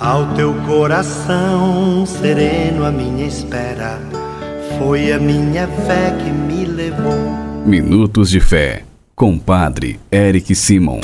Ao teu coração sereno, a minha espera foi a minha fé que me levou. Minutos de Fé, com Padre Eric Simon.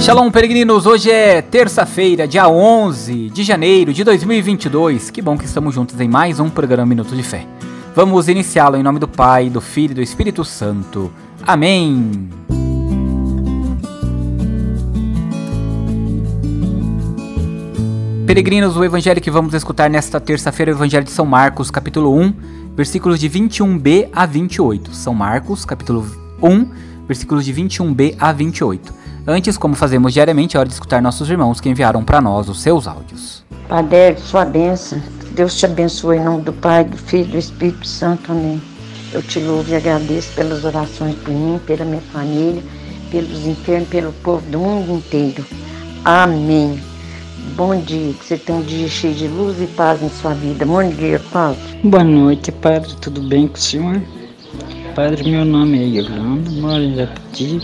Shalom, peregrinos! Hoje é terça-feira, dia 11 de janeiro de 2022. Que bom que estamos juntos em mais um programa Minutos de Fé. Vamos iniciá-lo em nome do Pai, do Filho e do Espírito Santo. Amém! Peregrinos, o evangelho que vamos escutar nesta terça-feira é o Evangelho de São Marcos, capítulo 1, versículos de 21b a 28. São Marcos, capítulo 1, versículos de 21b a 28. Antes, como fazemos diariamente, é hora de escutar nossos irmãos que enviaram para nós os seus áudios. Padre, sua bênção. Deus te abençoe em nome do Pai, do Filho e do Espírito Santo. Amém. Eu te louvo e agradeço pelas orações por mim, pela minha família, pelos enfermos, pelo povo do mundo inteiro. Amém. Bom dia, que você tenha um dia cheio de luz e paz em sua vida. Bom dia, Padre. Boa noite, Padre. Tudo bem com o senhor? Padre, meu nome é Yolanda, moro em Japati.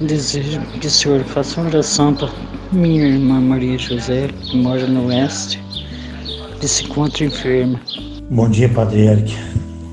Desejo que o senhor faça uma oração para minha irmã Maria José, que mora no oeste, que se encontra enferma. Bom dia, Padre Eric.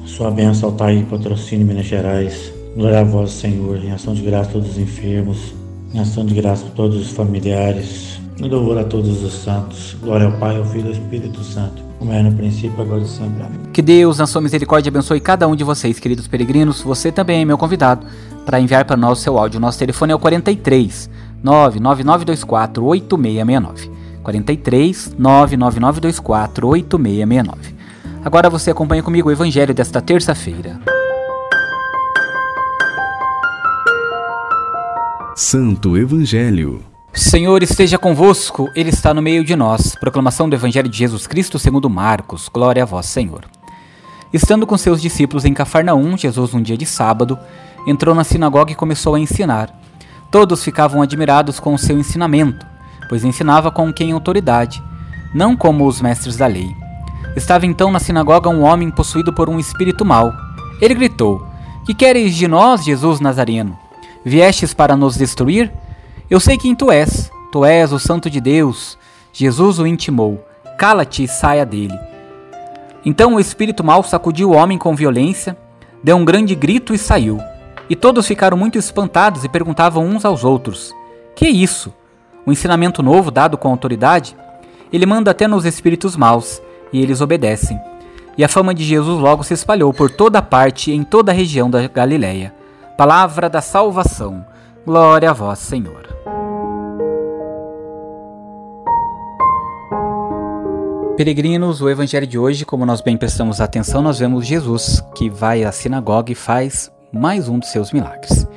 Sua bênção ao Taí, patrocínio Minas Gerais. Glória a vós, Senhor, em ação de graça a todos os enfermos, em ação de graça a todos os familiares, e louvor a todos os santos. Glória ao Pai, ao Filho e ao Espírito Santo, como é no princípio, agora e sempre. Amém. Que Deus, na sua misericórdia, abençoe cada um de vocês, queridos peregrinos. Você também é meu convidado para enviar para nós o seu áudio. Nosso telefone é o 43 99924 8669. 43 99924 8669. Agora você acompanha comigo o evangelho desta terça-feira. Santo Evangelho. Senhor esteja convosco, Ele está no meio de nós. Proclamação do Evangelho de Jesus Cristo segundo Marcos. Glória a vós, Senhor. Estando com seus discípulos em Cafarnaum, Jesus, um dia de sábado, entrou na sinagoga e começou a ensinar. Todos ficavam admirados com o seu ensinamento, pois ensinava com quem autoridade, não como os mestres da lei. Estava então na sinagoga um homem possuído por um espírito mau. Ele gritou: Que queres de nós, Jesus Nazareno? Viestes para nos destruir? Eu sei quem tu és. Tu és o Santo de Deus. Jesus o intimou: Cala-te e saia dele. Então o espírito mau sacudiu o homem com violência, deu um grande grito e saiu. E todos ficaram muito espantados e perguntavam uns aos outros: Que é isso? Um ensinamento novo dado com autoridade? Ele manda até nos espíritos maus, e eles obedecem. E a fama de Jesus logo se espalhou por toda parte em toda a região da Galiléia. Palavra da salvação. Glória a vós, Senhor. Peregrinos, o evangelho de hoje, como nós bem prestamos atenção, nós vemos Jesus que vai à sinagoga e faz mais um dos seus milagres.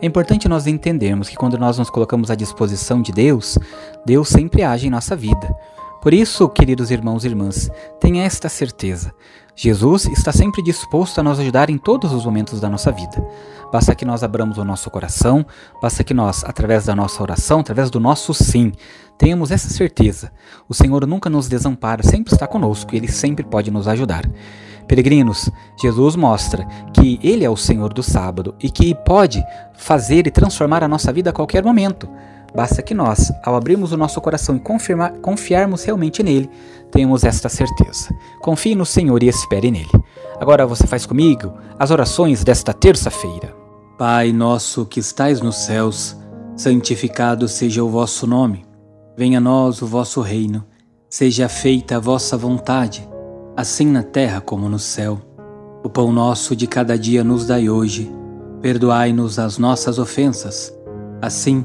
É importante nós entendermos que quando nós nos colocamos à disposição de Deus, Deus sempre age em nossa vida. Por isso, queridos irmãos e irmãs, tenha esta certeza. Jesus está sempre disposto a nos ajudar em todos os momentos da nossa vida. Basta que nós abramos o nosso coração, basta que nós, através da nossa oração, através do nosso sim, tenhamos essa certeza. O Senhor nunca nos desampara, sempre está conosco e Ele sempre pode nos ajudar. Peregrinos, Jesus mostra que Ele é o Senhor do sábado e que pode fazer e transformar a nossa vida a qualquer momento. Basta que nós, ao abrirmos o nosso coração e confiarmos realmente nele, tenhamos esta certeza. Confie no Senhor e espere nele. Agora você faz comigo as orações desta terça-feira. Pai nosso que estais nos céus, santificado seja o vosso nome. Venha a nós o vosso reino. Seja feita a vossa vontade, assim na terra como no céu. O pão nosso de cada dia nos dai hoje. Perdoai-nos as nossas ofensas, assim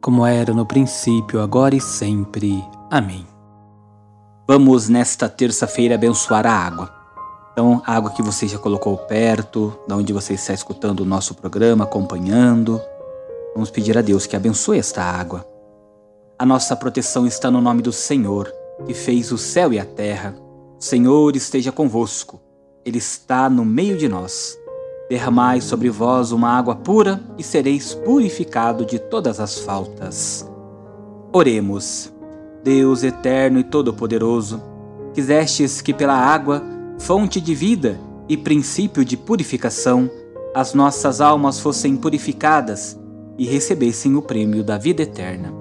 como era no princípio, agora e sempre. Amém. Vamos nesta terça-feira abençoar a água. Então, a água que você já colocou perto, da onde você está escutando o nosso programa, acompanhando. Vamos pedir a Deus que abençoe esta água. A nossa proteção está no nome do Senhor, que fez o céu e a terra. O Senhor esteja convosco, Ele está no meio de nós. Derramai sobre vós uma água pura e sereis purificado de todas as faltas. Oremos. Deus eterno e todo-poderoso, quisestes que pela água, fonte de vida e princípio de purificação, as nossas almas fossem purificadas e recebessem o prêmio da vida eterna.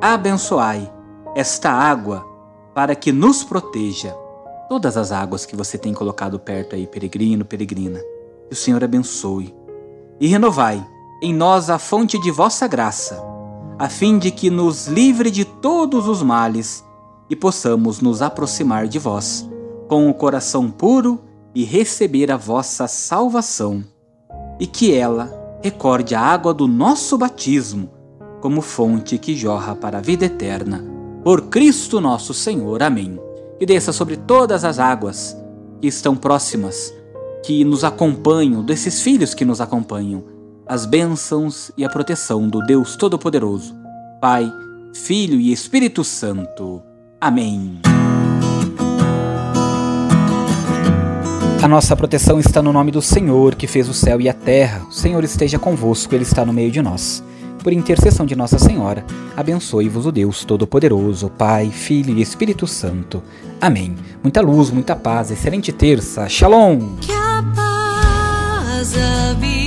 Abençoai esta água para que nos proteja. Todas as águas que você tem colocado perto aí, peregrino, peregrina, que o Senhor abençoe. E renovai em nós a fonte de vossa graça, a fim de que nos livre de todos os males e possamos nos aproximar de vós com o coração puro e receber a vossa salvação e que ela recorde a água do nosso batismo como fonte que jorra para a vida eterna. Por Cristo nosso Senhor. Amém. Que desça sobre todas as águas que estão próximas, que nos acompanham, desses filhos que nos acompanham, as bênçãos e a proteção do Deus Todo-Poderoso, Pai, Filho e Espírito Santo. Amém. A nossa proteção está no nome do Senhor, que fez o céu e a terra. O Senhor esteja convosco, Ele está no meio de nós. Por intercessão de Nossa Senhora, abençoe-vos o Deus Todo-Poderoso, Pai, Filho e Espírito Santo. Amém. Muita luz, muita paz, excelente terça. Shalom! be